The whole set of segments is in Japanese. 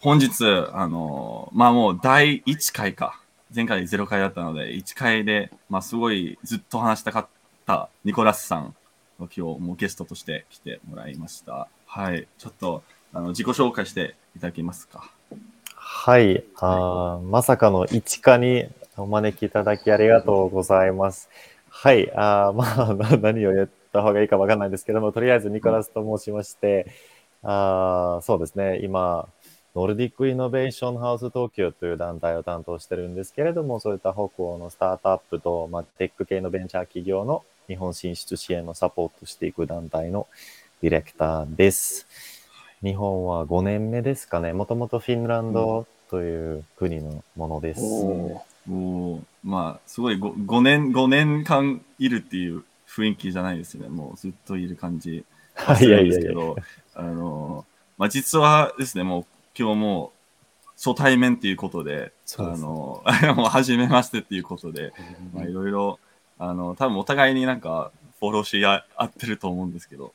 本日、あの、まあもう第1回か。前回0回だったので、1回で、まあすごいずっと話したかったニコラスさんを今日もゲストとして来てもらいました。はい。ちょっと、あの、自己紹介していただけますか。はい。あーまさかの一課にお招きいただきありがとうございます。はい。あーまあ、な 何を言った方がいいかわかんないんですけども、とりあえずニコラスと申しまして、あーそうですね。今、ノルディックイノベーションハウス東京という団体を担当してるんですけれども、そういった北欧のスタートアップと、まあ、テック系のベンチャー企業の日本進出支援のサポートしていく団体のディレクターです。日本は5年目ですかね。もともとフィンランドという国のものです。おおまあ、すごい 5, 5年、5年間いるっていう雰囲気じゃないですよね。もうずっといる感じはすいやいやいや。ですけど、あの、まあ実はですね、もう今日も初対面っていうことで、ですあの、初めましてっていうことで、まあいろいろ、あの、多分お互いになんかフォローし合合ってると思うんですけど、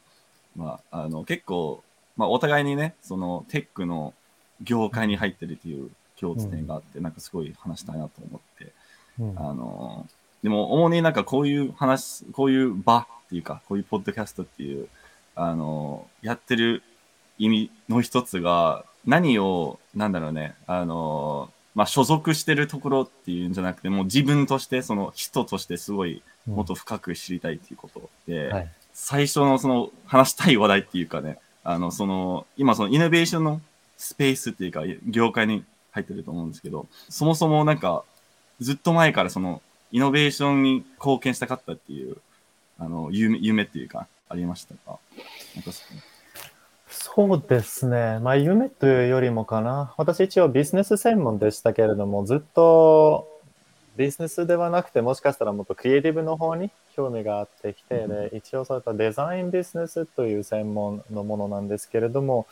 まあ、あの、結構、まあお互いにね、そのテックの業界に入ってるっていう共通点があって、なんかすごい話したいなと思って、うん。あの、でも主になんかこういう話、こういう場っていうか、こういうポッドキャストっていう、あの、やってる意味の一つが、何を、なんだろうね、あの、まあ、所属してるところっていうんじゃなくて、もう自分として、その人としてすごい、もっと深く知りたいっていうことで、はい。最初のその話したい話題っていうかね、あの、その、今そのイノベーションのスペースっていうか、業界に入ってると思うんですけど、そもそもなんか、ずっと前からその、イノベーションに貢献したかったっていう、あの、夢、夢っていうか、ありましたか？なんかそそうですね。まあ、夢というよりもかな。私一応ビジネス専門でしたけれども、ずっとビジネスではなくて、もしかしたらもっとクリエイティブの方に興味があってきて、うんで一応そういったデザインビジネスという専門のものなんですけれども、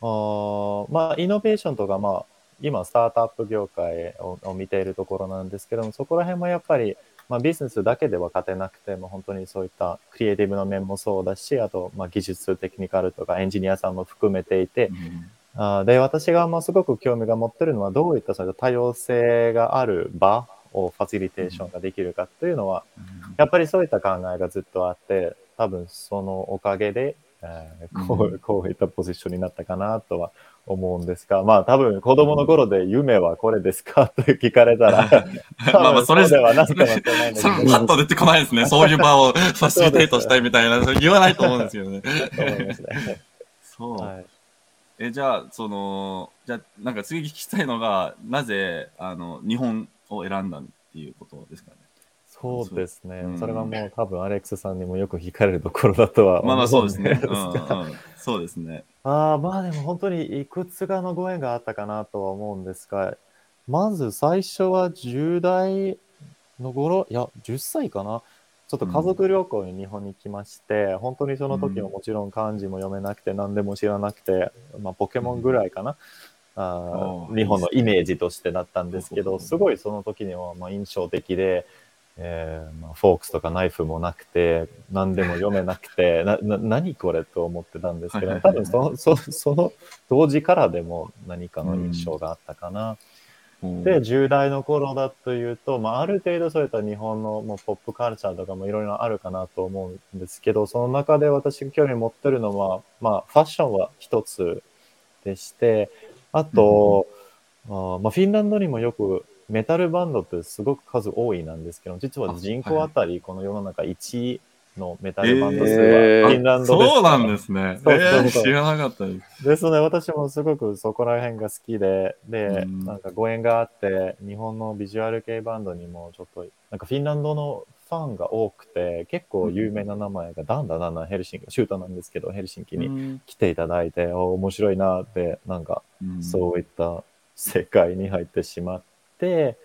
あーまあ、イノベーションとか、まあ、今、スタートアップ業界をを見ているところなんですけども、そこら辺もやっぱり、まあ、ビジネスだけでは勝てなくて、もう本当にそういったクリエイティブの面もそうだし、あと、まあ、技術、テクニカルとかエンジニアさんも含めていて、うんあーで、私がまあすごく興味が持ってるのは、どういったその多様性がある場をファシリテーションができるかというのは、やっぱりそういった考えがずっとあって、多分そのおかげで、えーこううこういったポジションになったかなとは思うんですが、まあ多分子供の頃で夢はこれですか？と聞かれたら、多 まあまあ、分それ、ではないかもしれないんだそれパッと出てこないですね。そういう場をファシリテートしたいみたいな、言わないと思うんですよね。そう。はいえ、じゃあ、その、じゃあ、なんか次聞きたいのが、なぜ、あの、日本を選んだっていうことですかね？そうですね、うんそれはもう多分アレックスさんにもよく聞かれるところだとは思まあまあ、そうですね。んうん、うがん。そうですね。ああ、まあでも本当にいくつかのご縁があったかなとは思うんですが、まず最初は10代の頃、いや、10歳かな。ちょっと家族旅行に日本に来まして、本当にその時はもちろん漢字も読めなくて何でも知らなくて、まあポケモンぐらいかな。あ日本のイメージとしてだったんですけど、すごいその時にはまあ印象的で、えーまあ、フォークスとかナイフもなくて、何でも読めなくて、な、な、何これと思ってたんですけど、はいはいはい。多分その、そその当時からでも何かの印象があったかな。で、10代の頃だというと、まあ、ある程度そういった日本のもうポップカルチャーとかもいろいろあるかなと思うんですけど、その中で私が興味持ってるのは、まあ、ファッションは一つでして、あと、あーまあ、フィンランドにもよくメタルバンドってすごく数多いなんですけど、実は人口あたりこの世の中1位のメタルバンド数はえー。フィンランドです。そうなんですね。そうそうそう。えー知らなかったです。ですね、私もすごくそこら辺が好きで、で、うん。なんかご縁があって、日本のビジュアル系バンドにもちょっと、なんかフィンランドのファンが多くて、結構有名な名前がだんだんだんだんヘルシンキ、シュートなんですけど、ヘルシンキにうん。来ていただいて、お面白いなって、なんかうん。そういった世界に入ってしまって、はいで、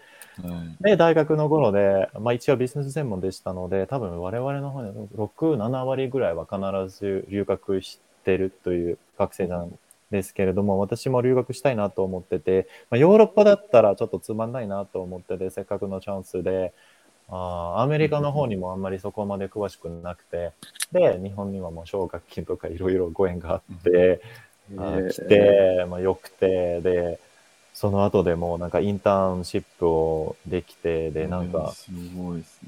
大学の頃で、まあ一応ビジネス専門でしたので、多分我々の方に6、7割ぐらいは必ず留学してるという学生なんですけれども、私も留学したいなと思ってて、まあ、ヨーロッパだったらちょっとつまんないなと思ってて、せっかくのチャンスで、あーアメリカの方にもあんまりそこまで詳しくなくて、で、日本にはもう奨学金とかいろいろご縁があって、あ来て、まあ、よくて、で、その後でもなんかインターンシップをできて、で、なんか。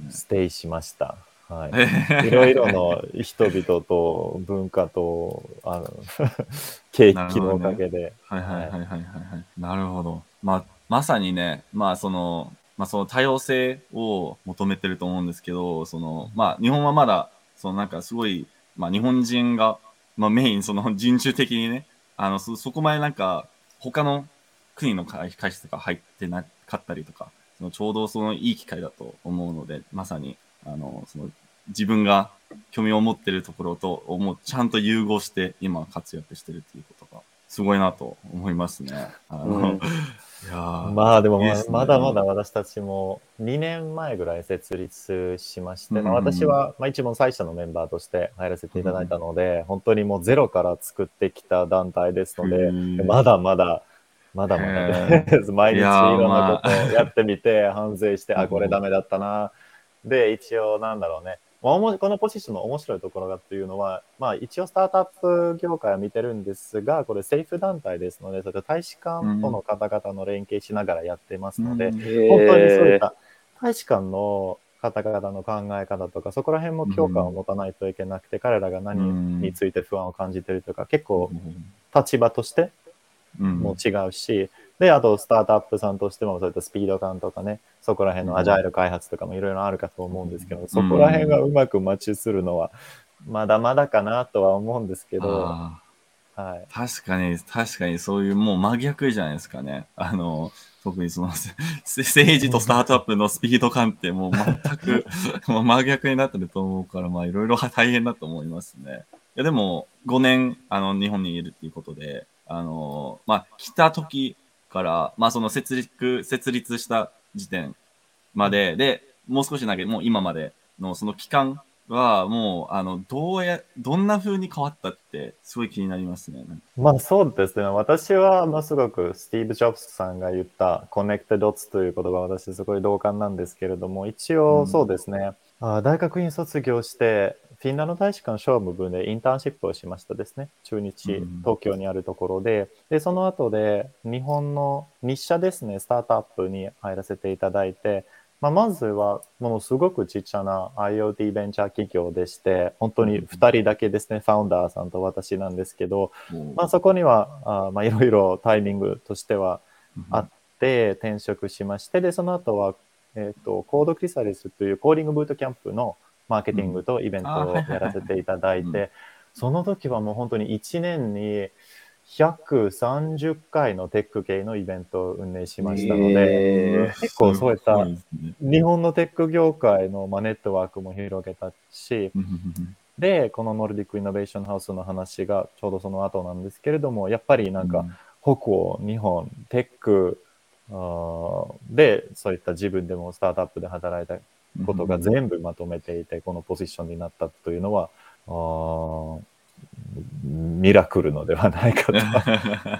ステイしました。はい。いろいろの人々と文化と、あの、景気のおかげで。はいはいはいはいはいはい。なるほど。まあ、まさにね、まあその、まあその多様性を求めてると思うんですけど、その、まあ日本はまだ、そのなんかすごい、まあ日本人が、まあメイン、その人種的にね、あの、そ、そこまでなんか、他の国の会会社とか入ってなかったりとか、そのちょうどそのいい機会だと思うので、まさに、あの、その自分が興味を持ってるところと、もうちゃんと融合して今活躍してるっていうことが、すごいなと思いますね。あの、うん。いやー まあでもまいいですね。まだまだ私たちも2年前ぐらい設立しまして、まあうん私はまあ一番最初のメンバーとして入らせていただいたので、本当にもうゼロから作ってきた団体ですので、うん。まだまだ、まだまだです。毎日いろんなことをやってみて、反省して、あ、これダメだったな。で、一応なんだろうね。まあこのポジションの面白いところがっていうのは、まあ一応スタートアップ業界は見てるんですが、これ政府団体ですので、それ大使館との方々の連携しながらやってますので、うん本当にそういった大使館の方々の考え方とか、そこら辺も共感を持たないといけなくて、彼らが何について不安を感じてるとか、結構立場としてうんも違うし、で、あとスタートアップさんとしてもそういったスピード感とかね、そこら辺のアジャイル開発とかもいろいろあるかと思うんですけど、そこら辺がうまくマッチするのは、まだまだかなとは思うんですけど、あはい。ー確かに、確かにそういうもう真逆じゃないですかね。あの、特にそのせ政治とスタートアップのスピード感ってもう全く もう真逆になってると思うから、まあいろいろ大変だと思いますね。いやでも5年あの日本にいるっていうことで、あの、まあ来た時から、まあその設立、設立した時点までで、もう少しだけ、もう今までのその期間はもう、あの、どうや、どんな風に変わったって、すごい気になりますね。まあそうですね。私は、まあ、すごくスティーブ・ジョブズさんが言ったコネクテドッツという言葉は私すごい同感なんですけれども、一応そうですね。あ大学院卒業して、フィンランド大使館商務部でインターンシップをしましたですね。中日うん、東京にあるところで。で、その後で日本の日社ですね、スタートアップに入らせていただいて、まあ、まずはものすごくちっちゃな IoT ベンチャー企業でして、本当に2人だけですね、ファウンダーさんと私なんですけど、もうまあ、そこにはあまあいろいろタイミングとしてはあって転職しましてでその後はえっ、と Code Chrysalis というコーディングブートキャンプのマーケティングとイベントをやらせていただいてその時はもう本当に1年に130回のテック系のイベントを運営しましたので、え結構そういった日本のテック業界の、まあ、ネットワークも広げたし、で、この Nordic Innovation House の話がちょうどその後なんですけれども、やっぱりなんか、北欧、日本、テックで、そういった自分でもスタートアップで働いたことが全部まとめていて、このポジションになったというのは、ミラクルのではないかと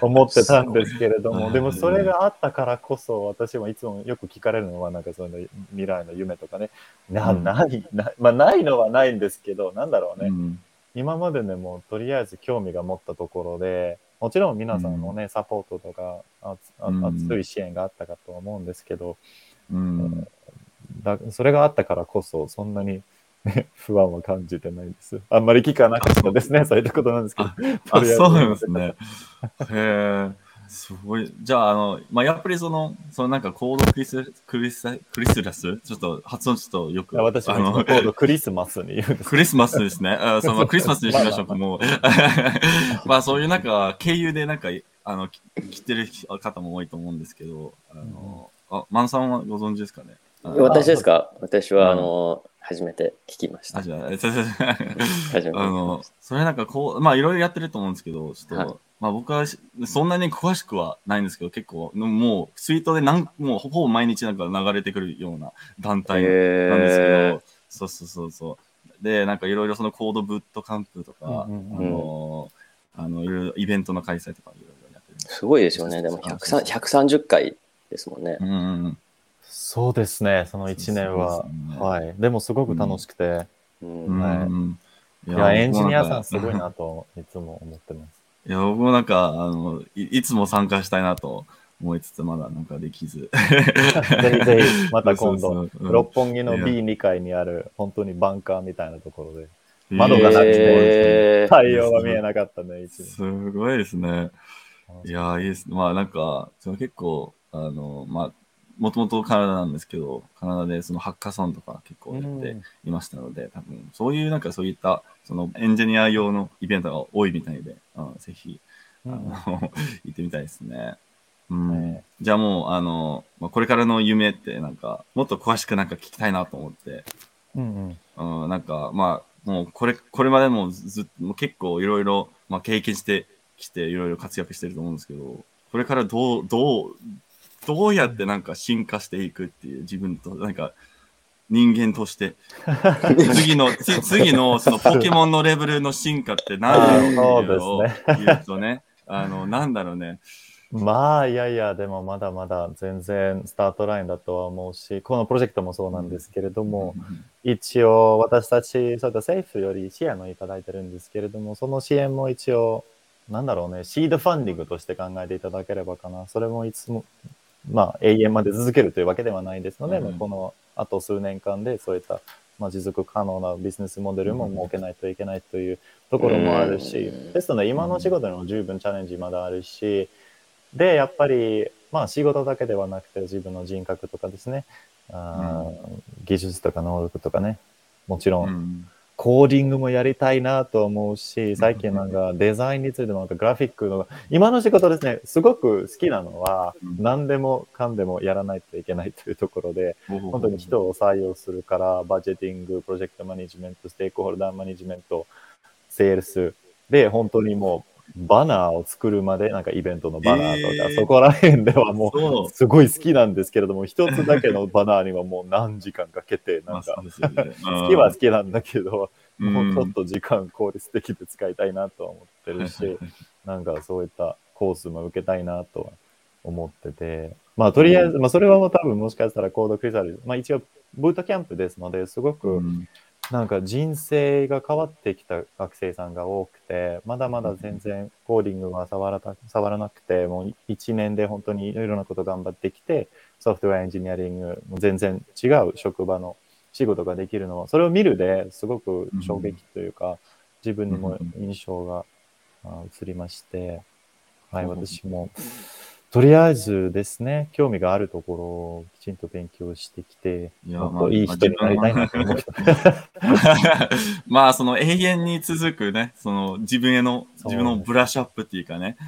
思ってたんですけれども、でもそれがあったからこそ、私もいつもよく聞かれるのは、なんかその未来の夢とかね、なうん。ないな、まあ、ないのはないんですけど、なんだろうね、うん。今まででもとりあえず興味が持ったところで、もちろん皆さんのね、サポートとか、熱い支援があったかと思うんですけど、うんだそれがあったからこそ、そんなに、ね、不安は感じてないんです。あんまり聞かなかったですね、そういったことなんですけど。そうなんですね。へえ、すごい。じゃあ、あの、まあ、やっぱりその、そのなんかコードクリス、クリス、クリスラス？ちょっと発音ちょっとよく。いや私もコードクリスマスに言うんですクリスマスですね。あそのクリスマスにしましょうか、もう。まあ、そういうなんか、経由でなんか、あの、き来てる方も多いと思うんですけど、あの、あ、マンさんはご存知ですかね？私ですか？私は、うんあの、初めて聞きました。あ、じゃあ、初めて聞きあのそれなんかこう、まあいろいろやってると思うんですけど、ちょっと、はいまあ僕はしそんなに詳しくはないんですけど、結構、もう、ツイートでなんもうほぼ毎日なんか流れてくるような団た。体なんですけど、へそうそうそうそう。で、なんかいろいろそのコードブットカンプとか、うんうんあの、あの、いろいろイベントの開催とかいろいろやってるすごいですよね。でも103 130回ですもんね。うんうんうん。そうですね、その1年は。ねはい。でもすごく楽しくて、ううんんはいうん。いや、エンジニアさんすごいなといつも思ってます。いや、僕もなんか、あの、いいつも参加したいなと思いつつ、まだなんかできず。ぜひぜひ、また今度、六本木のいや。B2 階にある、本当にバンカーみたいなところで、窓がなくてえー。太陽が見えなかったね、一すごいですね。いやー、いいですね。まあなんか、その結構、あの、まあ、もともとカナダなんですけど、カナダでそのハッカソンとか結構やっていましたので、多分、そういうなんかそういった、そのエンジニア用のイベントが多いみたいで、うん、ぜひ、あの、行ってみたいですね。うん。はい。じゃあもう、あの、まあ、これからの夢ってなんか、もっと詳しくなんか聞きたいなと思って、うんうん。うん、なんか、まあ、もうこれ、これまでもずっと、もう結構いろいろ、まあ経験してきて、いろいろ活躍してると思うんですけど、これからどう、どう、どうやってなんか進化していくっていう自分と、なんか、人間として、次の、つ次のそのポケモンのレベルの進化って何だろうっていう言うとね、あの、なんだろうね。まあ、いやいや、でもまだまだ全然スタートラインだとは思うし、このプロジェクトもそうなんですけれども、一応私たち、そういった政府より支援をいただいてるんですけれども、その支援も一応、なんだろうね、シードファンディングとして考えていただければかな。それもいつも、まあ、永遠まで続けるというわけではないですので、うん。このあと数年間でそういった、まあ、持続可能なビジネスモデルも設けないといけないというところもあるし、うん。ですので今の仕事にも十分チャレンジまだあるし、で、やっぱり、まあ仕事だけではなくて自分の人格とかですね、あー技術とか能力とかね、もちろうんん。コーディングもやりたいなと思うし、最近なんかデザインについてのなんかグラフィックの、今の仕事ですね、すごく好きなのは、うん。何でもかんでもやらないといけないというところで、本本当に人を採用するから、バジェティング、プロジェクトマネジメント、ステークホルダーマネジメント、セールスで、本当にもう、バナーを作るまで、なんかイベントのバナーとか、えー。そこら辺ではもそう。う、すごい好きなんですけれども、一つだけのバナーにはもう何時間かけて、まあなんか好きは好きなんだけど、うん。もうちょっと時間効率的で使いたいなとは思ってるし、なんかそういったコースも受けたいなとは思ってて、まあとりあえず、まあそれはもう多分もしかしたらコードクリザル、まあ一応ブートキャンプですので、すごくうんなんか人生が変わってきた学生さんが多くて、まだまだ全然コーディングは触らた触らなくて、もう1年で本当にいろいろなこと頑張ってきて、ソフトウェアエンジニアリング、全然違う職場の仕事ができるのは、それを見るですごく衝撃というか、自分にも印象があ移りまして、はい、うん私も、とりあえずですね、興味があるところをきちんと勉強してきて、いやもっといい人になりたいなと思って。まあ、その永遠に続くね、その自分への、自分のブラッシュアップっていうかね。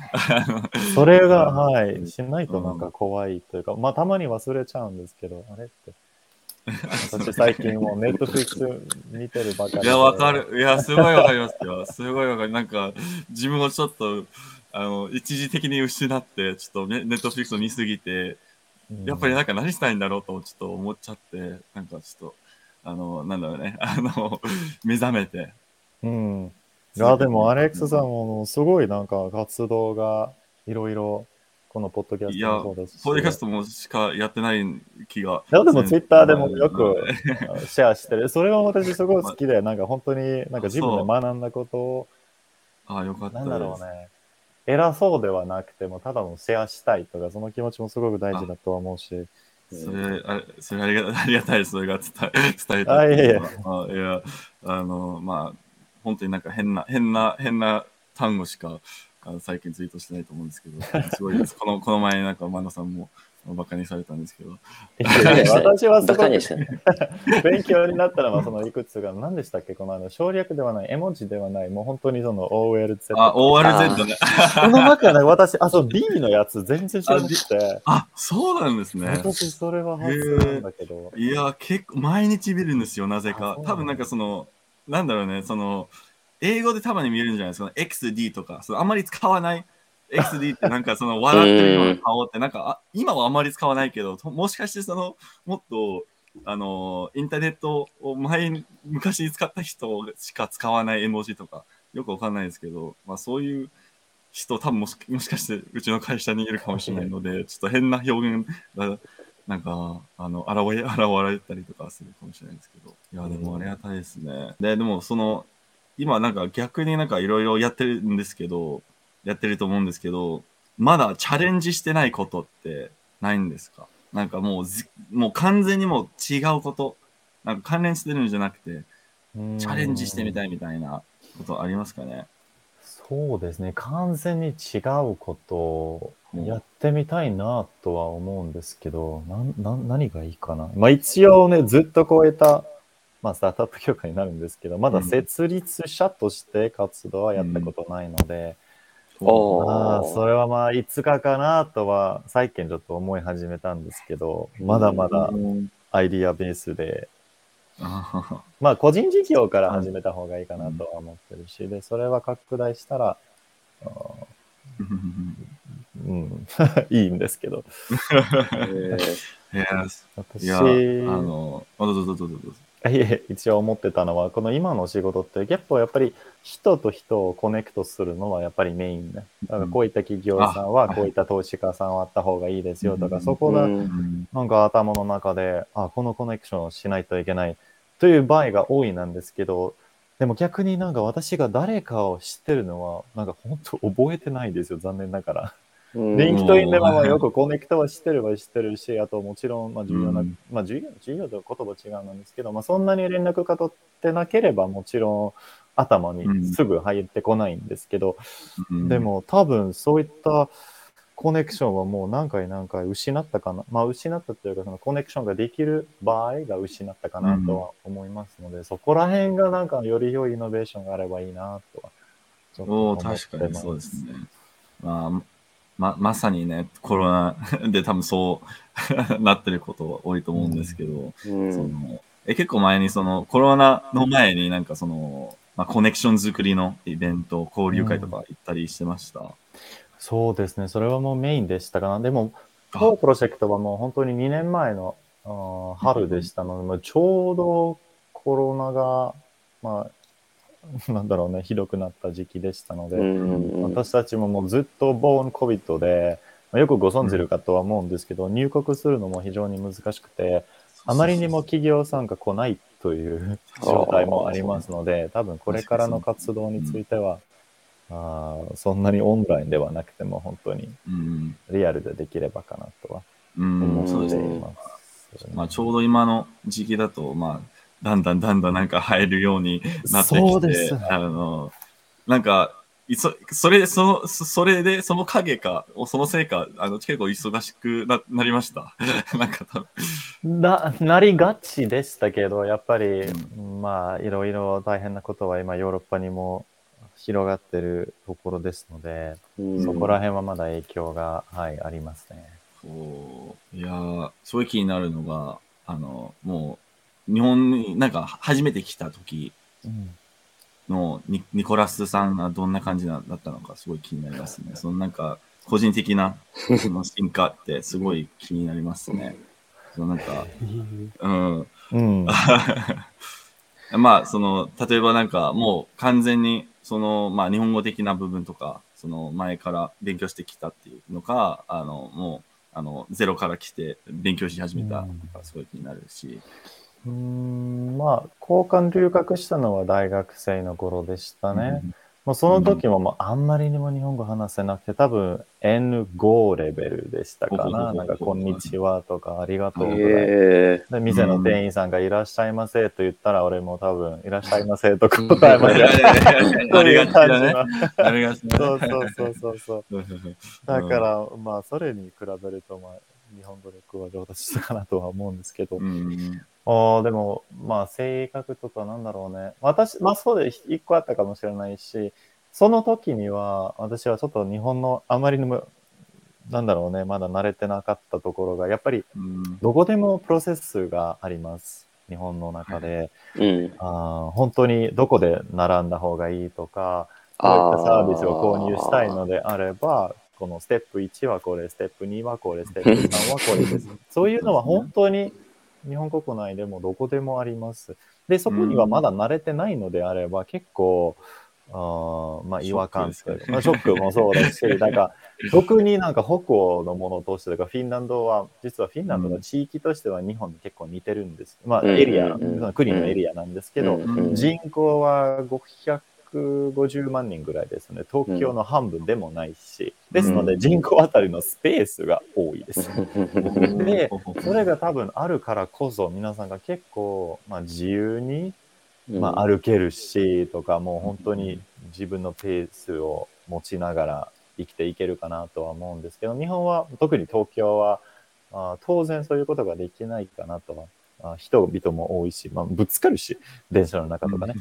それが、はい、しないとなんか怖いというか、まあたまに忘れちゃうんですけど、あれって。私最近もうネットフリックス見てるばかりで。いや、わかる。いや、すごいわかりますよ。すごいわかる。なんか、自分をちょっと、あの、一時的に失って、ちょっとネネットフリックスを見すぎて、うん。やっぱりなんか何したいんだろうと、ちょっと思っちゃって、なんかちょっと、あの、なんだろうね、あの、目覚めて。うん。いや、でもアレックスさんもすごいなんか活動がいろいろ、このポッドキャストもそうですし。ポッドキャストもしかやってない気が。いやでもツイッターでもよくうんシェアしてる。それは私すごい好きで、なんか本当になんか自分で学んだことを、ああ、よかったなん。だろうね。偉そうではなくても、ただのシェアしたいとか、その気持ちもすごく大事だとは思うし。それ、あれ、それありが ありがたい。それが伝え、伝えたあいえいえあいや、あの、まあ、本当になんか変な、変な、変な単語しか、あの最近ツイートしてないと思うんですけど、すごいです。この、この前なんか、マナさんも、バカにされたんですけど、私はすバごくカにしてね。勉強になったのはそのいくつが何でしたっけ？このあの省略ではない絵文字ではないもう本当にその OLZ あ、ORZ ね。この中で私あそう B のやつ全然知らなくて。あ、そうなんですね。私それは初なんだけど。いや、結構、毎日見るんですよ、なぜあか多分なんかその、なんだろうね、その、英語でたまに見えるんじゃないですか、XD とか、そのあんまり使わない XD ってなんかその笑ってるような顔って、なんかあ今はあんまり使わないけど、ともしかしてその、もっと、あの、インターネットを前に、昔に使った人しか使わない絵文字とか、よくわかんないですけど、まあそういう人、多分もしもしかしてうちの会社にいるかもしれないので、ちょっと変な表現がなんか、あの、現れ、現れたりとかするかもしれないですけど。いや、でもありがたいですね。で、でもその、今なんか逆になんかいろいろやってるんですけど、やってると思うんですけど、まだチャレンジしてないことってないんですか？なんかもうず、もう完全にもう違うこと、なんか関連してるんじゃなくて、チャレンジしてみたい。いみたいなことありますかね？そうですね。完全に違うことをやってみたいなとは思うんですけど、な何がいいかな。まあ一応ね、ずっと超えた、まあスタートアップ業界になるんですけど、まだ設立者として活動はやったことないので、ああ、それはまあいつかかなとは最近ちょっと思い始めたんですけど、まだまだうんアイディアベースで、あまあ個人事業から始めた方がいいかなとは思ってるし、で、それは。拡大したら、うん、いいんですけど、えいや、私、いや、あの、あどうぞどうぞどうぞ。いえ、一応思ってたのは、この今の仕事って結構やっぱり人と人をコネクトするのはやっぱりメインね。だからこういった企業さんはあこういった投資家さんはあった方がいいですよとか、うん。そこがなんか頭の中で、あ、このコネクションをしないといけないという場合が多いなんですけど、でも逆になんか私が誰かを知ってるのは、なんか本当覚えてないんですよ、残念ながら。うんリンクトインでもまあよくコネクトはしてるはしてるし、あともちろんまあ重要な、うんまあ重要、重要と言葉違うんですけど、まあそんなに連絡が取ってなければもちろん頭にすぐ入ってこないんですけど、うんで、も多分そういったコネクションはもう何回何回失ったかな。まあ失ったというかそのコネクションができる場合が失ったかなとは思いますので、そこら辺がなんかより良いイノベーションがあればいいなとは。ちょっとおお思って確かにそうですね。まあ、ま、まさにね、コロナ で多分そう なってること多いと思うんですけど、うんそのえ結構前にそのコロナの前になんかその、まあ、コネクション作りのイベント、交流会とか行ったりしてました？そうですね。それはもうメインでしたかな。でも、当プロジェクトはもう本当に2年前の春でしたので、まあちょうどコロナが、まあ、なんだろうね、ひどくなった時期でしたので、うん私たちももうずっとボーン COVID で、まあよくご存知るかとは思うんですけど、入国するのも非常に難しくて、あまりにも企業参加来ないという状態もありますので、多分これからの活動については、あーそんなにオンラインではなくても本当にうん、リアルでできればかなとはうん、思っていそうですね。ます。まあ、ちょうど今の時期だと、まあ、だんだんだんだんなんか入るようになってきてそうです、あの、なんか、いそそれで、その、そそれで、その影か、そのせいか、あの、結構忙しくななりました。なんか多分、ななりがちでしたけど、やっぱり、うまあ、いろいろ大変なことは今、ヨーロッパにも広がってるところですので、うん。そこら辺はまだ影響が、はい、ありますね。そう、いやー、すごい気になるのが、あの、もう、日本になんか初めて来た時のニニコラスさんがどんな感じなだったのかすごい気になりますね。そのなんか、個人的なその進化ってすごい気になりますね。そのなんか、うん。うん。まあ、その、例えばなんか、もう完全に、その、まあ、日本語的な部分とか、その、前から勉強してきたっていうのか、あの、もう、あの、ゼロから来て勉強し始めたのか、すごい気になるし。うーんまあ、交換留学したのは大学生の頃でしたね。もうその時ももうあんまりにも日本語話せなくて、多分 N5 レベルでしたかな。なんか、こんにちはとか、ありがとうぐらい。えで、店の店員さんがいらっしゃいませと言ったら、俺も多分、いらっしゃいませと答えました。ありがちだね。の。ありがちだそうね。そうそうそうそう。だから、まあ、それに比べると、まあ、日本語力は上達したかなとは思うんですけど。うん。ああ、でも、まあ、性格とかなんだろうね。私、まあ、そうで一個あったかもしれないし、その時には、私はちょっと日本のあまりにも、なんだろうね、まだ慣れてなかったところが、やっぱり、うん。どこでもプロセスがあります。日本の中で。うん。あー本当にどこで並んだ方がいいとか、こういったサービスを購入したいのであれば、このステップ1はこれ、ステップ2はこれ、ステップ3はこれです。そういうのは本当に日本国内でもどこでもあります。で、そこにはまだ慣れてないのであれば、結構、あーまあ、違和感まあ、ショックもそうだし、なんか、特になんか北欧のものとしてとか、フィンランドは、実はフィンランドの地域としては日本に結構似てるんです。まあ、うんエリア、うんその国のエリアなんですけど、人口は500 150万人ぐらいですね。東京の半分でもないし。ですので、人口あたりのスペースが多いです。で、それが多分あるからこそ、皆さんが結構、まあ、自由に、まあ、歩けるし、とか、もう本当に自分のペースを持ちながら生きていけるかなとは思うんですけど、日本は、特に東京は、あ当然そういうことができないかなとはあ人々も多いし、まあ、ぶつかるし、電車の中とかね。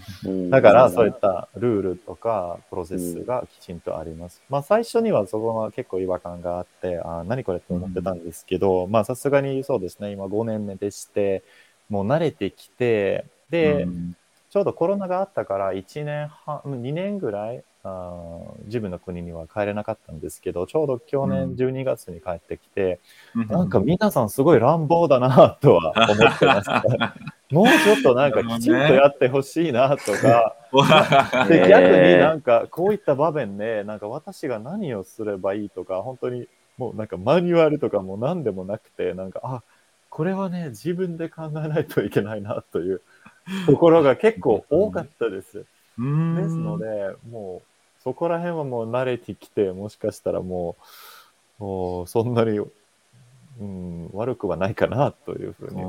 だから、そういったルールとかプロセスがきちんとあります。まあ、最初にはそこは結構違和感があって、あ何これって思ってたんですけど、まあ、さすがにそうですね、今5年目でして、もう慣れてきて、で、ちょうどコロナがあったから1年半、2年ぐらい、あ自分の国には帰れなかったんですけど、ちょうど去年12月に帰ってきて、うん、なんか皆さんすごい乱暴だなとは思ってました。もうちょっとなんかきちんとやってほしいなとか、で逆になんかこういった場面で、なんか私が何をすればいいとか、本当にもうなんかマニュアルとかも何でもなくて、なんか、あ、これはね、自分で考えないといけないなというところが結構多かったです。ですので、もうそこら辺はもう慣れてきて、もしかしたらもう、もうそんなに、うん、悪くはないかなというふうに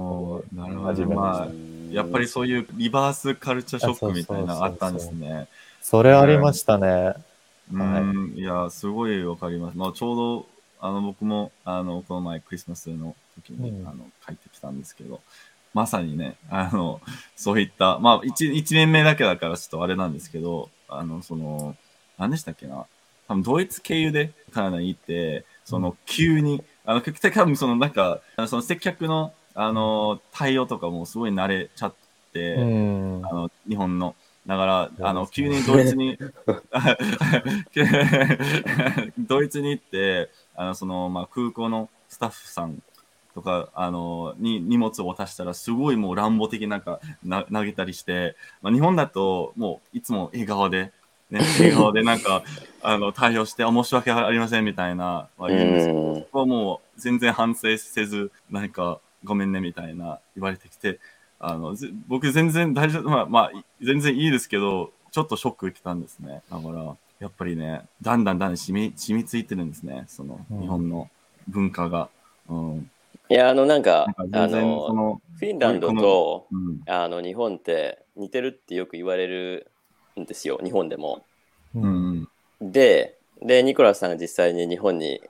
始めました。まあ、やっぱりそういうリバースカルチャーショックみたいなのあったんですね。それありましたね。うん、い、や、すごいわかります。まあ、ちょうど、あの、僕も、あの、この前クリスマスの時に、うん、あの、帰ってきたんですけど、まさにね、あの、そういった、まあ、一、一年目だけだからちょっとあれなんですけど、あの、その、何でしたっけな？多分ドイツ経由でカナダに行って、その急に、あの、結局多分そのなんか、その接客の、あの、対応とかもすごい慣れちゃって、あの、日本の。だから、あの、急にドイツに、ドイツに行って、あの、その、まあ、空港のスタッフさんとか、あの、に荷物を渡したら、すごいもう乱暴的なんかな投げたりして、まあ、日本だと、もういつも笑顔で、ね、笑顔でなんか、あの、対応して、申し訳ありませんみたいな、まあ、言うんですけど、そこはもう全然反省せず、なんか、ごめんねみたいな言われてきて、あの、僕全然大丈夫、まあ、まあ、全然いいですけど、ちょっとショック受けたんですね。だから、やっぱりね、だんだんだんだん染み、染みついてるんですね。その、日本の文化が。うん。いや、あの、なんか、かあの、フィンランドと、うん、あの、日本って似てるってよく言われるんですよ、日本でも。うん、でで、ニコラスさんが実際に日本に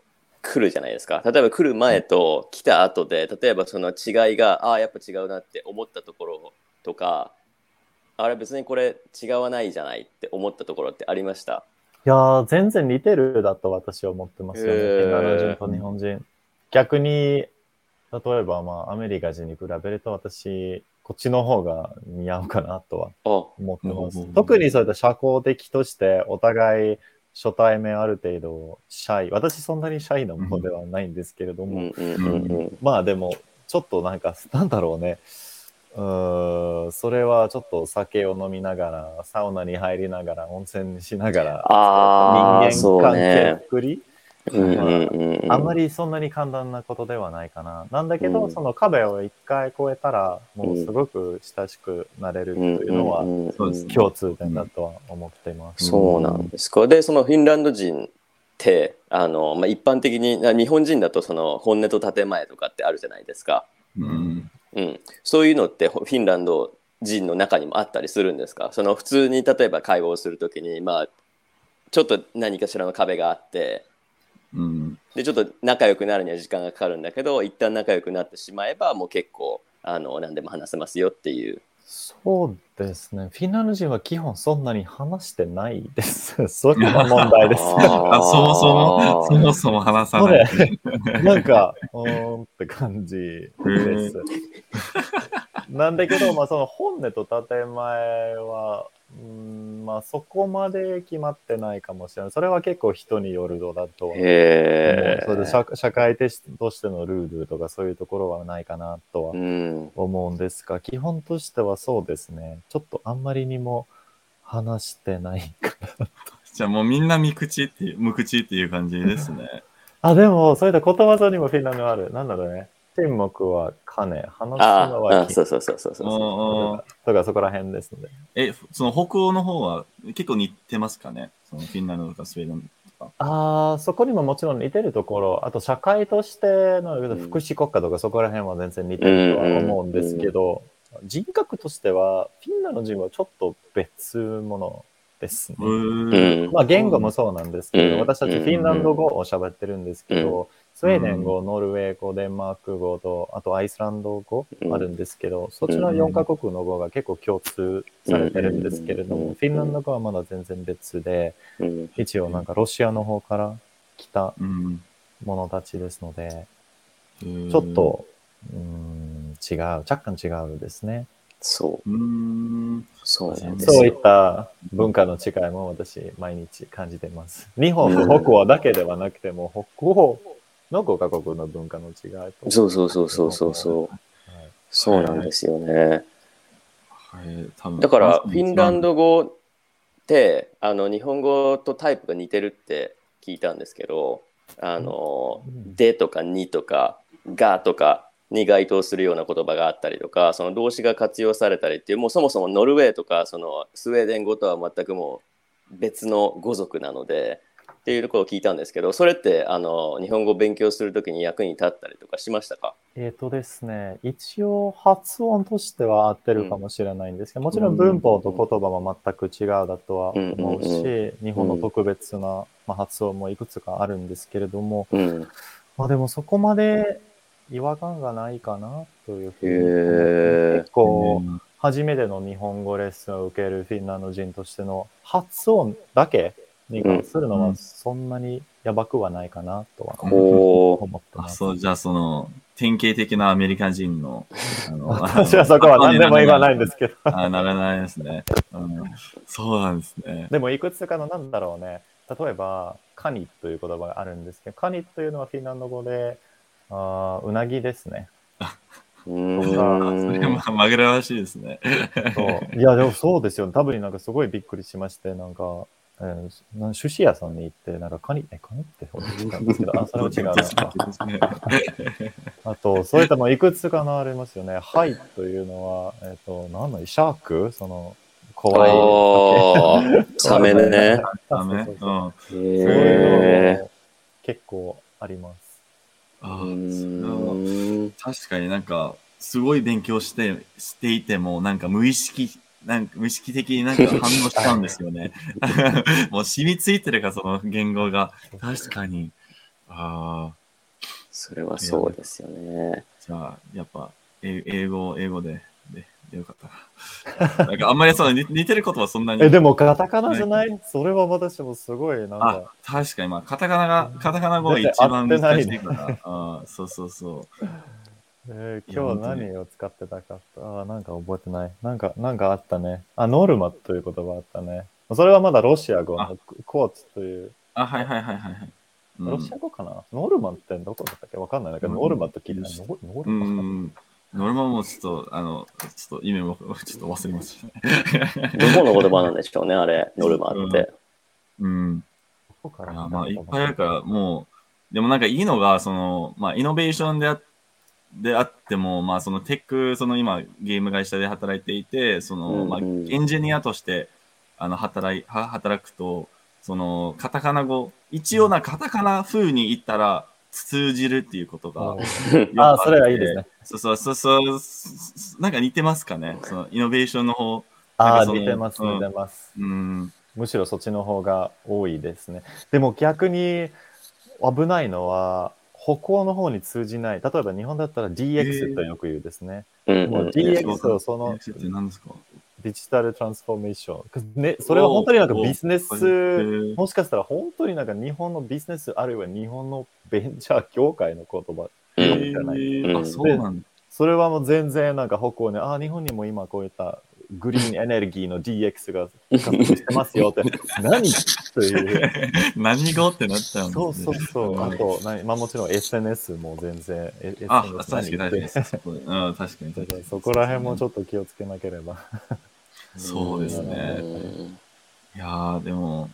来るじゃないですか。例えば来る前と来た後で、例えばその違いが、ああ、やっぱ違うなって思ったところとか、あれ別にこれ違わないじゃないって思ったところってありました？いや全然似てるだと私は思ってますよね。フィンランド人と日本人。逆に、例えばまあアメリカ人に比べると私、こっちの方が似合うかなとは思ってます。特にそういった社交的としてお互い初対面ある程度シャイ。私そんなにシャイなものではないんですけれども、まあでもちょっとなんか、なんだろうね。うん、それはちょっと酒を飲みながら、サウナに入りながら、温泉にしながら、人間関係作り、あんまりそんなに簡単なことではないかな。なんだけど、うん、その壁を一回越えたら、もうすごく親しくなれるというのは、共通点だとは思っています。そうなんですか。で、そのフィンランド人って、あの、まあ、一般的に、日本人だとその本音と建前とかってあるじゃないですか。うん。うん、そういうのってフィンランド人の中にもあったりするんですか？その普通に例えば会合をするときに、まあ、ちょっと何かしらの壁があって、うん、でちょっと仲良くなるには時間がかかるんだけど一旦仲良くなってしまえばもう結構あの何でも話せますよっていう。そうですね。フィンランド人は基本そんなに話してないです。それが問題です。あそもそも、そもそも話さない。なんか、うーんって感じです。なんだけど、まあその本音と建前は、うんまあそこまで決まってないかもしれない。それは結構人によるのだとは思う。それで社社会としてのルールとかそういうところはないかなとは思うんですが、基本としてはそうですね。ちょっとあんまりにも話してないかなと。じゃあもうみんな見口っていう、無口っていう感じですね。あ、でもそういった言葉上にもフィンランドある。なんだろうね。沈黙は金、話すのああはあ、そうそうそうそうそうそう。ああだからそこら辺ですので。え、その北欧の方は結構似てますかね？そのフィンランドとかスウェーデンとか。ああ、そこにももちろん似てるところ、あと社会としてのん。福祉国家とかそこら辺は全然似てるとは思うんですけど、人格としては、フィンランド人はちょっと別物ですね。うん。まあ言語もそうなんですけど、うん。私たちフィンランド語を喋ってるんですけど、うスウェーデン語、ノルウェー語、デンマーク語と、あとアイスランド語あるんですけど、そっちの4カ国の語が結構共通されてるんですけれどうんも、フィンランド語はまだ全然別で、うん一応なんかロシアの方から来たうん。者たちですので、ちょちょっ。と、うーん、違う、若干違うですね。そう、う。そうなんですそういっよ。た文化の違いも私、毎日感じています。日本の北欧だけではなくても、北欧の5カ国の文化の違いと。そうそうそうそうそうそう。はいそうなんですよね。はい、だから、フィンランド語って、あの、日本語とタイプが似てるって聞いたんですけど、あのうん、でとかにとか、がとかに該当するような言葉があったりとか、その動詞が活用されたりっていう、もうそもそもノルウェーとか、そのスウェーデン語とは全くもう別の語族なので、っていうところを聞いたんですけど、それってあの日本語を勉強するときに役に立ったりとかしましたか？えっ、とですね、一応発音としては合ってるかもしれないんですけど、もちろん文法と言葉も全く違うだとは思ううんうんし、日本の特別な、まあ、発音もいくつかあるんですけれども、うん。まあでもそこまで違和感がないかなというふうに結構、初めての日本語レッスンを受けるフィンランド人としての発音だけに関するのはうんそんなにやばくはないかなとは思ってます。そう、じゃあその、典型的なアメリカ人の、あの 私はそこは何でも言わないんですけど。あ、ならないですね。うん、そうなんですね。でもいくつかのなんだろうね。例えば、カニという言葉があるんですけど、カニというのはフィンランド語で、あーうなぎですね。う。ん。それま紛らわしいですね。そういや、でもそうですよ。多分なんかすごいびっくりしまして、なんか、えーな寿司屋さんに行って、なんかカニ、え、カニって思ってたんですけど、あ、それは違うな。あと、そういったもいくつかのありますよね。ハイというのは、えっ、と、なんだ、シャーク？その、怖い。ああ、サメね。ダメそい結構あります。あえ。うそれはーん確かになんか、すごい勉強して、していても、なんか無意識、なんか無意識的になんか反応しちゃうんですよね。もう染みついてるから、その言語が。確かに。ああ、それはそうですよね。じゃあ、やっぱ、え英語、英語で、で、でよかったな。なんかあんまりその似似てることはそんなに。え、でもカタカナじゃない？それは私もすごい、なんあか、、確かに、まあ、カタカナが、カタカナ語が一番難しいから。あーそうそうそう。えー今日何を使ってたかあーなんか覚えてない。なんか、なんかあったね。あ、ノルマという言葉あったね。それはまだロシア語あのコーツという、あ、はいはいはいはいはい。うんロシア語かな、ノルマってどこだったっけ？わかんない。なんかノルマと聞いたうんノルマ、ん。ノルマもちょっと、あの、ちょっと意味も ちょっと忘れましたね。どこの言葉なんでしょうね、あれ、ノルマって。うん。どこからまあ、いっぱいあるから、もう、でもなんかいいのが、その、まあ、イノベーションであであっても、まあ、そのテック、その今、ゲーム会社で働いていて、その、まあ、エンジニアとして、あの、働い、は働くと、その、カタカナ語、一応なカタカナ風に言ったら、通じるっていうことが、よくあー、ってそれはいいですね。そうそうそうそう、すなんか似てますかねその、イノベーションの方。ああ、似てます、うん似てます。うん。むしろそっちの方が多いですね。でも逆に危ないのは、北欧の方に通じない。例えば日本だったら DX とよく言うですね。うんもう DX をそのデジタルトランスフォーメーション。ね、それは本当になんかビジネおス、ーもしかしたら本当になんか日本のビジネスあるいは日本のベンチャー業界の言葉。じゃないうんーあ、そうなんだ。それはもう全然なんか北欧ね、ああ、日本にも今こういったグリーンエネルギーの DX が活躍してますよって、何？という。何語ってなっちゃうんでそうそうそう。んあと、何？まあもちろん SNS も全然、えあ、確かに確かに。そこうん、確かに 確かに。そこら辺もちょっと気をつけなければ。そうですね。うんいやー、でも、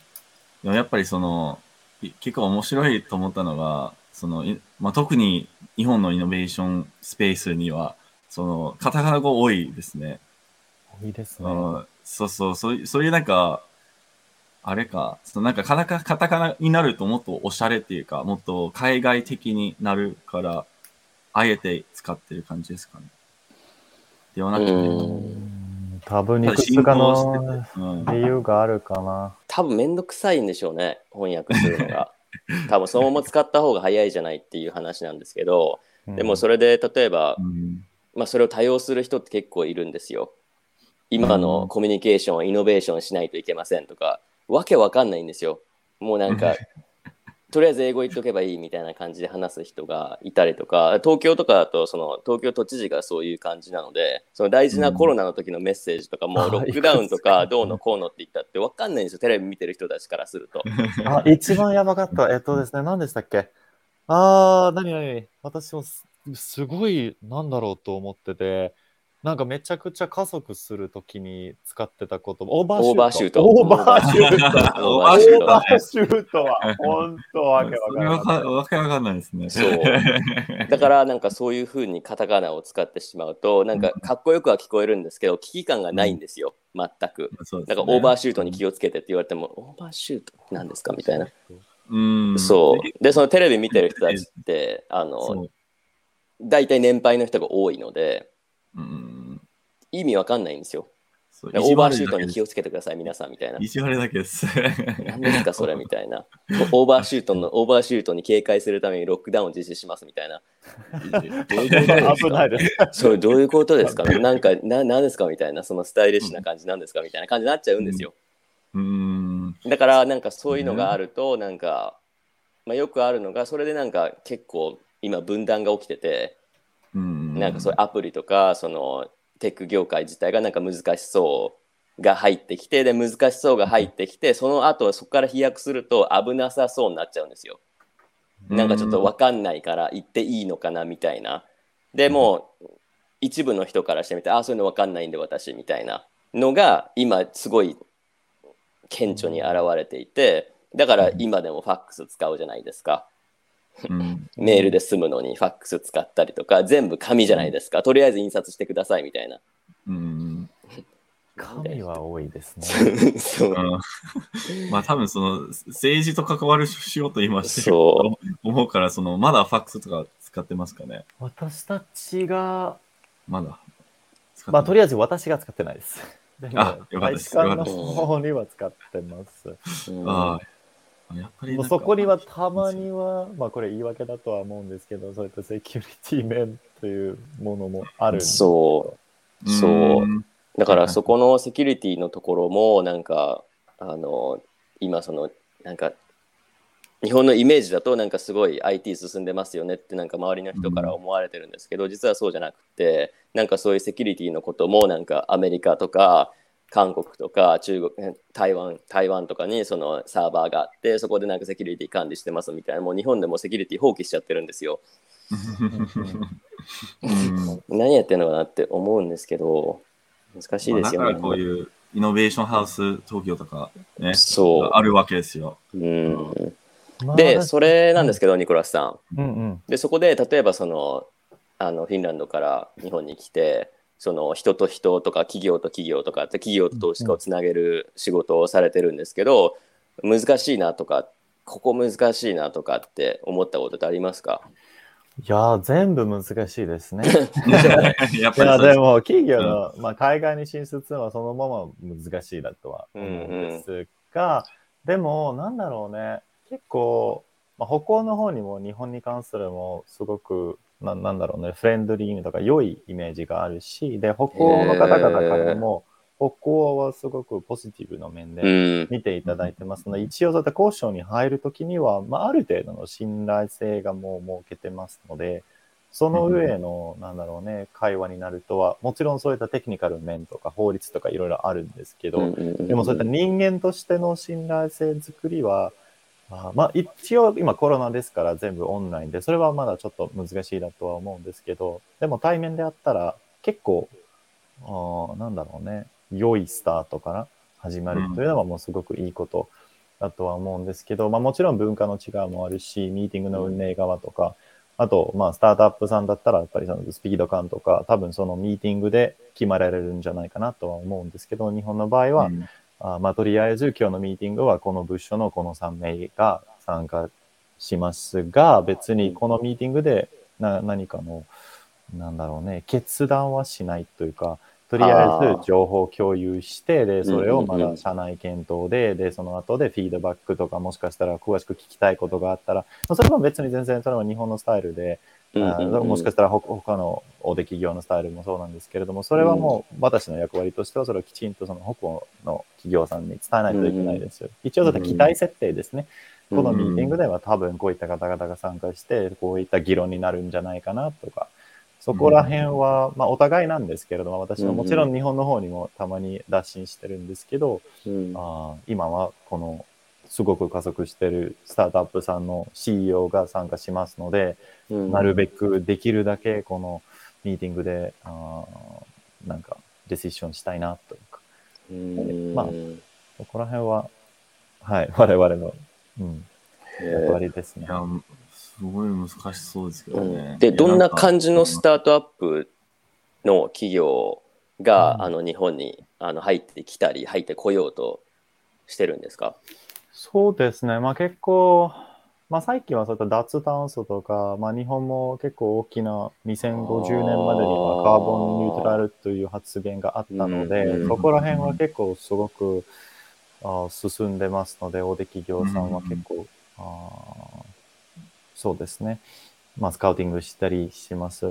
でもやっぱりその、い結構面白いと思ったのが、その、いまあ、特に日本のイノベーションスペースには、その、カタカナ語多いですね。多いですね。うん。そうそう、そういう、そういうなんか、あれか、そのなんかカタカカタカナになるともっとおしゃれっていうか、もっと海外的になるから、あえて使ってる感じですかね。ではなくて、うん。多分いただくつか進行しての理由があるかな。多分めんどくさいんでしょうね。翻訳するのが。多分そのまま使った方が早いじゃないっていう話なんですけど。でもそれで例えば、うん。まあ、それを多用する人って結構いるんですよ今のコミュニケーションイノベーションしないといけませんとかわけわかんないんですよ。もうなんか とりあえず英語言っとけばいいみたいな感じで話す人がいたりとか東京とかだとその東京都知事がそういう感じなのでその大事なコロナの時のメッセージとかもうんロックダウンとかどうのこうのって言ったってわかんないんですよ。テレビ見てる人たちからすると。あ、一番やばかった。えっとですね、何でしたっけ？あー、何何？私もすすごい、なんだろうと思ってて、なんかめちゃくちゃ加速するときに使ってた言葉、オーバーシュート。オーバーシュートオーバーシュート。オオーバーシュートは、本当わけわからない。わけわかんないですね。そうだからなんかそういうふうにカタカナを使ってしまうとなんかかっこよくは聞こえるんですけど危機感がないんですよ全く。だからオーバーシュートに気をつけてって言われても、オーバーシュートなんですかみたいな。うん。そう。で、そのテレビ見てる人たちって、あその、う。大体年配の人が多いので、うん。意味わかんないんですよ。オーバーシュートに気ををつけてください、皆さんみたいな。意地悪だけです。何ですか、それみたいな。オーバーシュートの、オーバーシュートに警戒するためにロックダウンを実施しますみたいな。どういうことですか？危ないです。それどういうことですか？なんか、な、なんですかみたいな、そのスタイリッシュな感じなんですかみたいな感じになっちゃうんですよ。うん。だからなんかそういうのがあるとなんか、まあ、よくあるのがそれでなんか結構今分断が起きててうん。なんかそういうアプリとかそのテック業界自体がなんか難しそうが入ってきてで難しそうが入ってきてその後そこから飛躍すると危なさそうになっちゃうんですよ。なんかちょっと分かんないから行っていいのかなみたいな。でもう一部の人からしてみてあそういうの分かんないんで私みたいなのが今すごい顕著に現れていてだから今でもファックス使うじゃないですか。うん。メールで済むのにファックス使ったりとか全部紙じゃないですか。とりあえず印刷してくださいみたいな。うん。神は多いですね。そううん まあ多分その政治と関わる仕事今してるそと思うから、そのまだファックスとか使ってますかね。私たちが、まだ。まあとりりあえず私が使ってないです。でもあよかったです大使館の方には使ってます。うんああ。やっぱりもうなんかそこにはたまには、まあこれ言い訳だとは思うんですけど、そういったセキュリティ面というものもあるそう。そう。うん。だからそこのセキュリティのところもなんかあの今そのなんか日本のイメージだとなんかすごい IT 進んでますよねってなんか周りの人から思われてるんですけど、実はそうじゃなくてなんかそういうセキュリティのこともなんかアメリカとか韓国とか中国台湾台湾とかにそのサーバーがあってそこでなんかセキュリティ管理してますみたいなもう日本でもセキュリティ放棄しちゃってるんですよ。うん何やってんのかなって思うんですけど難しいですよね。まあだからこういうイノベーションハウス東京とかね、そうあるわけですよ。うんまあで、それなんですけど、ニコラスさん。うんうん。で、そこで、例えば、その、あの、フィンランドから日本に来て、その人と人とか企業と企業とかって企業と投資家をつなげる仕事をされてるんですけど、難しいなとか、ここ難しいなとかって思ったことってありますか？いやー、全部難しいですね。やっいや、ぱりでも企業の、まあ、海外に進出するのはそのまま難しいだとは思うんですが、でも、なんだろうね、結構、まあ、北欧の方にも日本に関するもすごくな、なんだろうね、フレンドリーとか良いイメージがあるし、で、北欧の方々からも、北欧はすごくポジティブな面で、うん。見ていただいてます。ので、一応そういった交渉に入るときには、まあ、ある程度の信頼性がもう設けてますので、その上の、なんだろうね、会話になるとは、もちろんそういったテクニカル面とか法律とかいろいろあるんですけど、でもそういった人間としての信頼性作りは、まあ、まあ一応今コロナですから全部オンラインで、それはまだちょっと難しいだとは思うんですけど、でも対面であったら結構、あーなんだろうね、良いスタートから始まるというのはもうすごくいいことだとは思うんですけど、まあもちろん文化の違いもあるし、ミーティングの運営側とか、あと、まあ、スタートアップさんだったら、やっぱりそのスピード感とか、多分そのミーティングで決まられるんじゃないかなとは思うんですけど、日本の場合は、うん、あまあ、とりあえず今日のミーティングはこの部署のこの3名が参加しますが、別にこのミーティングでな何かの、なんだろうね、決断はしないというか、とりあえず情報共有して、で、それをまだ社内検討で、で、その後でフィードバックとか、もしかしたら詳しく聞きたいことがあったら、それは別に全然、それは日本のスタイルで、もしかしたら他の大手企業のスタイルもそうなんですけれども、それはもう私の役割としては、それをきちんとその北欧の企業さんに伝えないといけないですよ。一応だって期待設定ですね。このミーティングでは多分こういった方々が参加して、こういった議論になるんじゃないかなとか、そこら辺は、まあ、お互いなんですけれども、私はもちろん日本の方にもたまに打診してるんですけど、うん、あ今はこのすごく加速してるスタートアップさんの CEO が参加しますので、うん、なるべくできるだけこのミーティングで、あなんかディションしたいなというか、うん、まあ、そこら辺は、はい、我々の、うん、役割ですね。すごい難しそうですけどね。うん、で、どんな感じのスタートアップの企業が、うん、あの日本にあの入ってきたり、入ってこようとしてるんですか？そうですね。まあ結構、まあ最近はそういった脱炭素とか、まあ日本も結構大きな2050年までにはカーボンニュートラルという発言があったので、そこら辺は結構すごくあ進んでますので、大手企業さんは結構、あそうですね。まあ、スカウティングしたりします。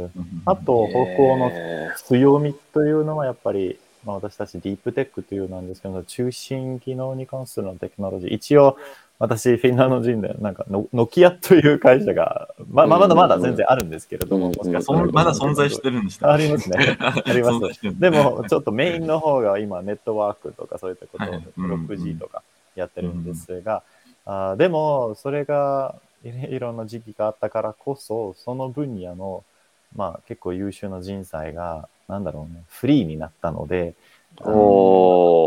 あと、北欧の強みというのはやっぱり、まあ、私たちディープテックというなんですけど、中心機能に関するのテクノロジー。一応、私、フィンランド人で、なんかノ、ノキアという会社が、まあ、まだまだ全然あるんですけれども、もしかしたら。まだ存在してるんですありますね。あります。でも、ちょっとメインの方が今、ネットワークとかそういったことを、6G とかやってるんですが、あでも、それが、いろんな時期があったからこそ、その分野の、まあ結構優秀な人材が、なんだろうね、フリーになったので、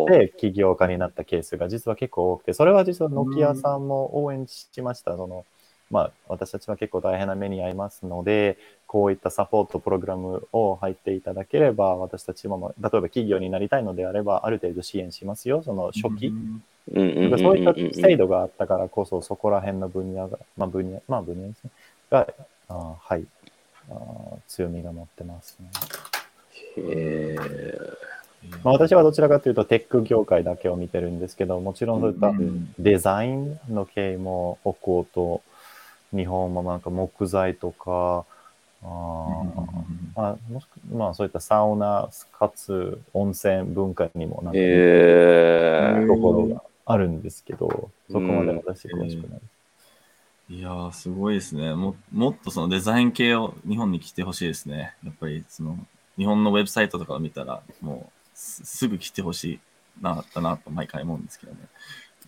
で、起業家になったケースが実は結構多くて、それは実はノキアさんも応援しました。その、まあ私たちは結構大変な目に遭いますので、こういったサポートプログラムを入っていただければ、私たちも、例えば企業になりたいのであれば、ある程度支援しますよ、その初期。そういった制度があったからこそ、そこら辺の分野が、まあ分野、まあ分野ですね。が、あはい、あ強みが持ってますね。へまあ、私はどちらかというとテック業界だけを見てるんですけど、もちろんそういったデザインの系も北欧と日本もなんか木材とか、ああもしまあそういったサウナかつ温泉文化にもなっているところがあるんですけど、そこまで私詳しくない。いやー、すごいですね。ももっとそのデザイン系を日本に来てほしいですね。やっぱりその日本のウェブサイトとかを見たら、もうすぐ来てほしいな、だなと毎回思うんですけどね。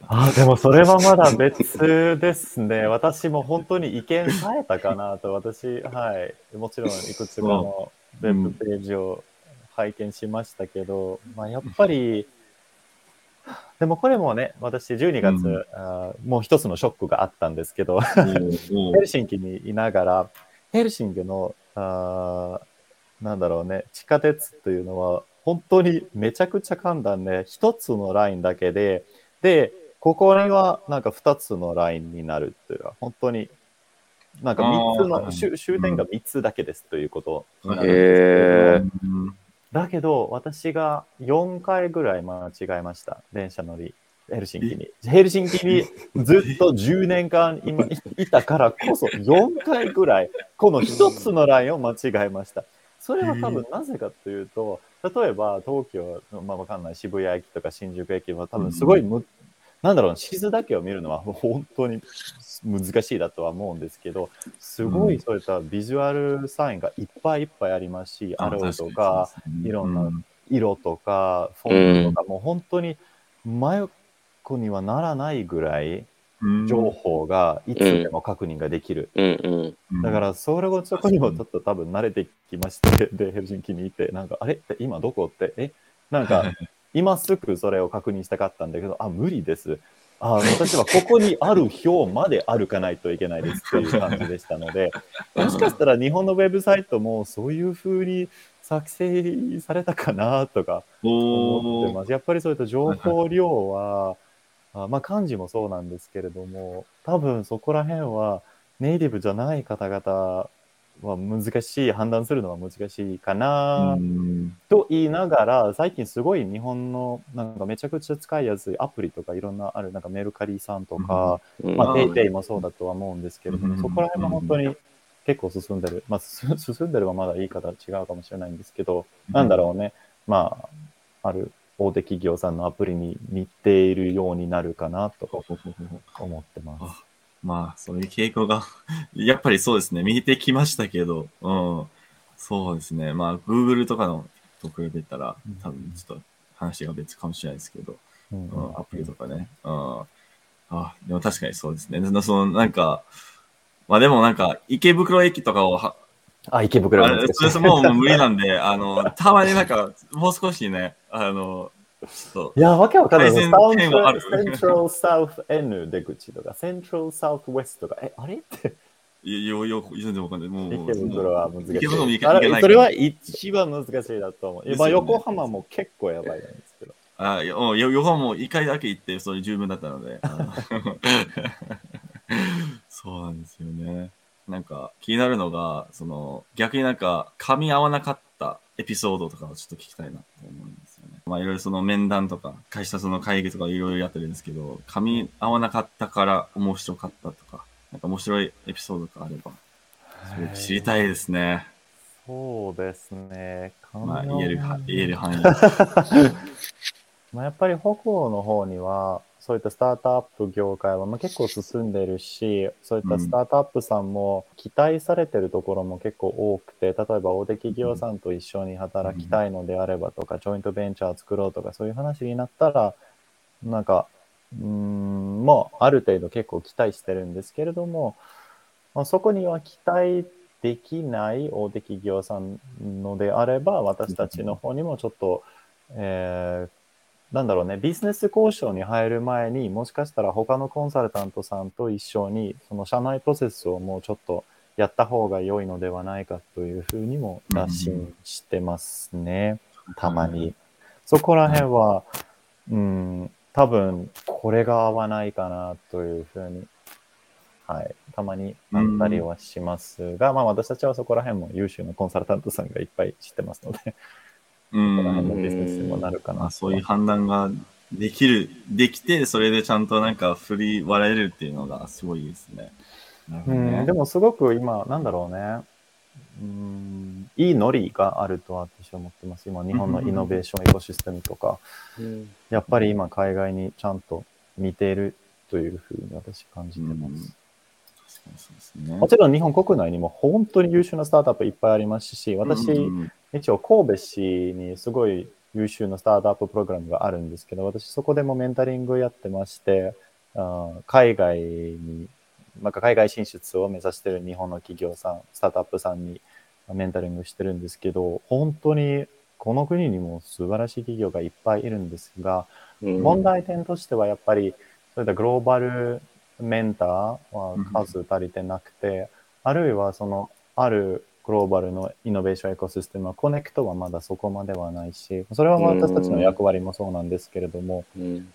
あでもそれはまだ別ですね。私も本当に意見さえたかなと、私、はい、もちろんいくつかのウェブページを拝見しましたけど、まあ、やっぱり、でもこれもね、私12月、うん、あもう一つのショックがあったんですけど、ヘルシンキにいながら、ヘルシンキの、あなんだろうね、地下鉄というのは、本当にめちゃくちゃ簡単で、一つのラインだけで、で、ここにはなんか二つのラインになるっていうのは、本当になんか三つの終点が三つだけですということなんですけど、だけど、私が4回ぐらい間違えました。電車乗り。ヘルシンキに。ヘルシンキにずっと10年間今いたからこそ4回ぐらいこの一つのラインを間違えました。それは多分なぜかというと、例えば東京の、まあ、わかんない渋谷駅とか新宿駅は多分すごいむ、なんだろう、地図だけを見るのは 本当に難しいだとは思うんですけど、すごいそういったビジュアルサインがいっぱいいっぱいありますし、アローとか、いろんな色とか、フォントとか、もう本当に真横にはならないぐらい、情報がいつでも確認ができる。だから、それをそこにもちょっと多分慣れてきまして、で、ヘルシンキにいて、なんか、あれ？って今どこ？って、え？なんか、今すぐそれを確認したかったんだけど、あ、無理です。あ私はここにある表まで歩かないといけないですっていう感じでしたので、もしかしたら日本のウェブサイトもそういうふうに作成されたかなとか思ってます。やっぱりそういった情報量は、あまあ漢字もそうなんですけれども、多分そこら辺はネイティブじゃない方々は難しい、判断するのは難しいかなと言いながら、最近すごい日本のなんかめちゃくちゃ使いやすいアプリとかいろんなある、なんかメルカリさんとか、まあ、ペイペイもそうだとは思うんですけれども、そこら辺も本当に結構進んでる。まあ、進んでるはまだ言い方違うかもしれないんですけど、なんだろうね。まあ、ある大手企業さんのアプリに似ているようになるかなと思ってます。まあ、そういう傾向が やっぱりそうですね、見えてきましたけど、うん、そうですね、まあ、Google とかのと比べたら、多分ちょっと話が別かもしれないですけど、うん、アプリとかね、うん、あ、でも確かにそうですね。そのなんか、まあでもなんか、池袋駅とかをは、あ、池袋駅。それもう無理なんで、あの、たまになんか、もう少しね、あの、いや、わけわかんない。セントラルサウス N 出口とか、セントラルサウスウェストとか、え、あれって。いや、よ、よ、全然わかんない。もう、池袋は難しい。い。それは一番難しいだと思う。まあ、横浜も結構やばいんですけど。あ、よ、横浜も一回だけ行って、それ十分だったので。そうなんですよね。なんか気になるのが、その逆になんか噛み合わなかったエピソードとかをちょっと聞きたいなと思うんですよね。まあいろいろその面談とか、会社その会議とかいろいろやってるんですけど、噛み合わなかったから面白かったとか、なんか面白いエピソードがあれば、それ知りたいですね。そうですね。まあ言える、言える範囲。まあやっぱり北欧の方には、そういったスタートアップ業界はまあ結構進んでるし、そういったスタートアップさんも期待されてるところも結構多くて、例えば大手企業さんと一緒に働きたいのであればとか、ジョイントベンチャー作ろうとか、そういう話になったら、なんか、うん、もうある程度結構期待してるんですけれども、まあ、そこには期待できない大手企業さんのであれば、私たちの方にもちょっと、えーなんだろうね、ビジネス交渉に入る前にもしかしたら他のコンサルタントさんと一緒に、その社内プロセスをもうちょっとやった方が良いのではないかというふうにも打診してますね、うん、たまに。そこら辺は、うん、多分これが合わないかなというふうに、はい、たまにあったりはしますが、うん、まあ私たちはそこら辺も優秀なコンサルタントさんがいっぱい知ってますのでうん。ビジネスにもなるかな。そういう判断ができる、できて、それでちゃんとなんか振り割れるっていうのがすごいですね。ねうん、でもすごく今、なんだろうね。うん、いいノリがあると私は思ってます。今、日本のイノベーションエコシステムとか、うん、やっぱり今、海外にちゃんと似ているというふうに私感じてます。うんね、もちろん日本国内にも本当に優秀なスタートアップいっぱいありますし、私、一応神戸市にすごい優秀なスタートアッププログラムがあるんですけど、私そこでもメンタリングやってまして、あ海外に、なんか海外進出を目指している日本の企業さん、スタートアップさんにメンタリングしてるんですけど、本当にこの国にも素晴らしい企業がいっぱいいるんですが、うん、問題点としてはやっぱり、そういったグローバルメンターは数足りてなくて、あるいはその、あるグローバルのイノベーションエコシステムはコネクトはまだそこまではないし、それは私たちの役割もそうなんですけれども、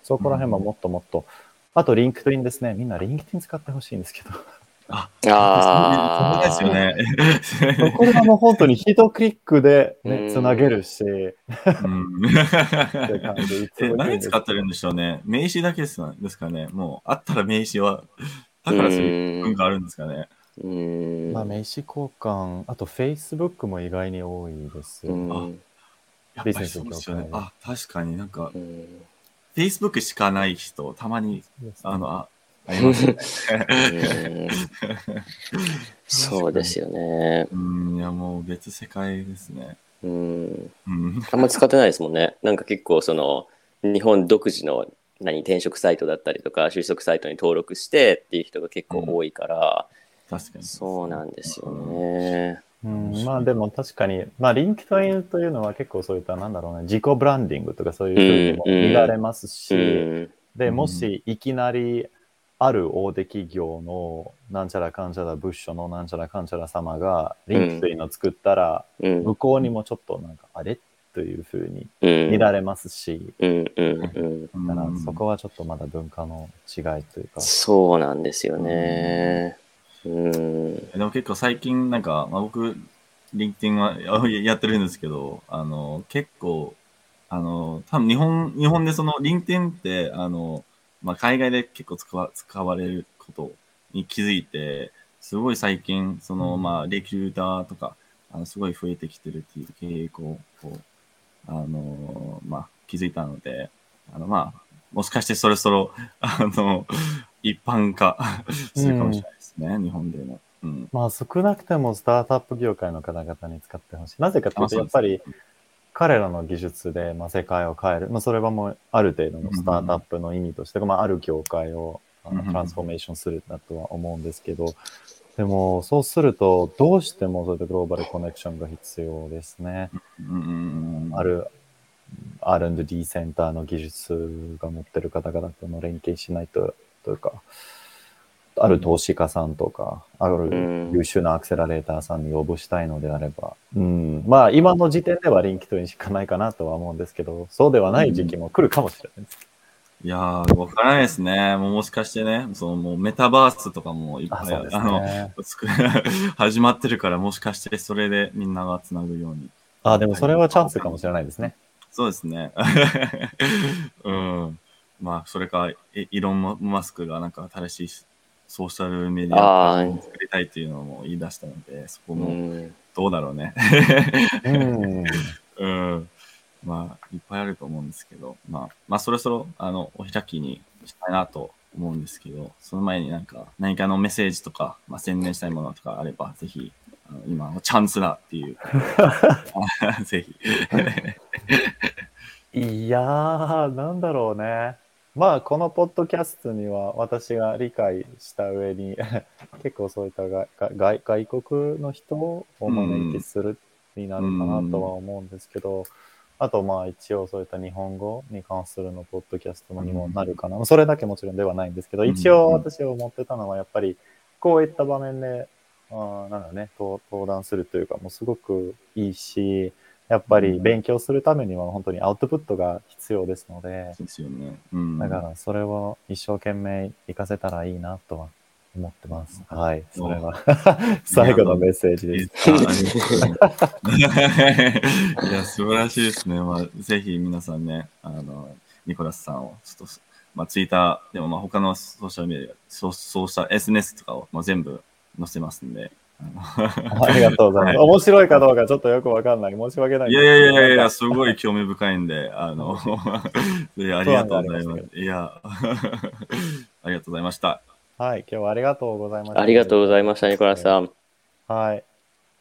そこら辺はもっともっと、あとリンクトインですね。みんなリンクトイン使ってほしいんですけど。ああ、そうですよね。これはもう本当に一クリックで、ね、つなげるし。うん、何使ってるんでしょうね。名刺だけですですかね。もう、あったら名刺は、だからそういう文化あるんですかね。うんまあ、名刺交換、あと Facebook も意外に多いですよ、ね。あ、やっぱりそうですよね。あ、確かになんか、Facebook しかない人、たまに、あの、あ、ありますね。そうですよね。うん、いやもう別世界ですね。うん。あんま使ってないですもんね。なんか結構その、日本独自の何転職サイトだったりとか就職サイトに登録してっていう人が結構多いから、うん、確かに。そうなんですよね。うん、まあでも確かに、まあリンクトインというのは結構そういったなんだろうね、自己ブランディングとかそういうふうにも見られますし、うんで、もしいきなりある大手企業のなんちゃらかんちゃら部署のなんちゃらかんちゃら様がリンクトインを送ったら、うん。向こうにもちょっとなんかあれ？というふうにうん。見られますし、うんうんうん。だからそこはちょっとまだ文化の違いというか。そうなんですよね。うん。でも結構最近なんか、まあ、僕、リンクティンはややってるんですけど、あの、結構、あの、多分日本、日本でそのリンクティンって、あの、まあ、海外で結構使わ使われることに気づいて、すごい最近、その、うんまあ、レキューターとか、あの、すごい増えてきてるっていう傾向を、あの、まあ、気づいたので、あの、まあ、もしかしてそろそろ、あの、一般化 するかもしれないですね、日本でも。うん。まあ少なくてもスタートアップ業界の方々に使ってほしい。なぜかというと、やっぱり彼らの技術で、まあ、世界を変える。まあそれはもうある程度のスタートアップの意味として、まあある業界をトランスフォーメーションするんだとは思うんですけど、でもそうするとどうしてもそういったグローバルコネクションが必要ですね。うんうんうんある R&D センターの技術が持ってる方々との連携しないと、というか、ある投資家さんとか、あるうん優秀なアクセラレーターさんに応募したいのであれば、うん、まあ今の時点ではリンキトインしかないかなとは思うんですけど、そうではない時期も来るかもしれないです。いやー、わからないですね。もうもしかしてね、そのもうメタバースとかもいっぱあ、いそうですあのね。つく 始まってるから、もしかしてそれでみんながつなぐように。あ、でもそれはチャンスかもしれないですね。そうですね。うん。まあ、それか、イイロン・マスクがなんか新しいソーシャルメディアを作りたいっていうのも言い出したので、そこうもん。どうだろうね。うん。うん。まあ、いっぱいあると思うんですけど、まあ、まあ、そろそろ、あの、お開きにしたいなと思うんですけど、その前になんか、何かのメッセージとか、まあ、宣伝したいものとかあれば、ぜひ、あの今のチャンスだっていう、ぜひ。いやー、なんだろうね。まあ、このポッドキャストには私が理解した上に、結構そういったがが外外国の人をお招きするになるかなとは思うんですけど、あとまあ一応そういった日本語に関するのポッドキャストにもなるかな。それだけもちろんではないんですけど、うん一応私が思ってたのはやっぱりこういった場面で、あーなんだね、登登壇するというか、もうすごくいいし、やっぱり勉強するためには本当にアウトプットが必要ですので、そうですよね。うん。だからそれを一生懸命活かせたらいいなとは思ってます。はい、それは 最後のメッセージです。いや、素晴らしいですね。まあ、ぜひ皆さんね、あの、ニコラスさんを、ちょっと、まあ、ツイッターでも、まあ、他のソーシャルメディア、ソソーシャル SNS とかを、まあ、全部載せますんで。ありがとうございます。はい面白いかどうかちょっとよくわかんない。申し訳ないいんやいやい。やいや、すごい興味深いんで、あの、いやありがとうございます。いや、ありがとうございました。はい、今日はありがとうございました。ありがとうございました、ニコラスさん。はい。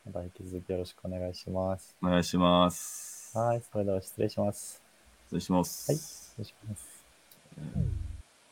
また引き続きよろしくお願いします。お願いします。はい、それでは失礼します。失礼します。はい失礼します。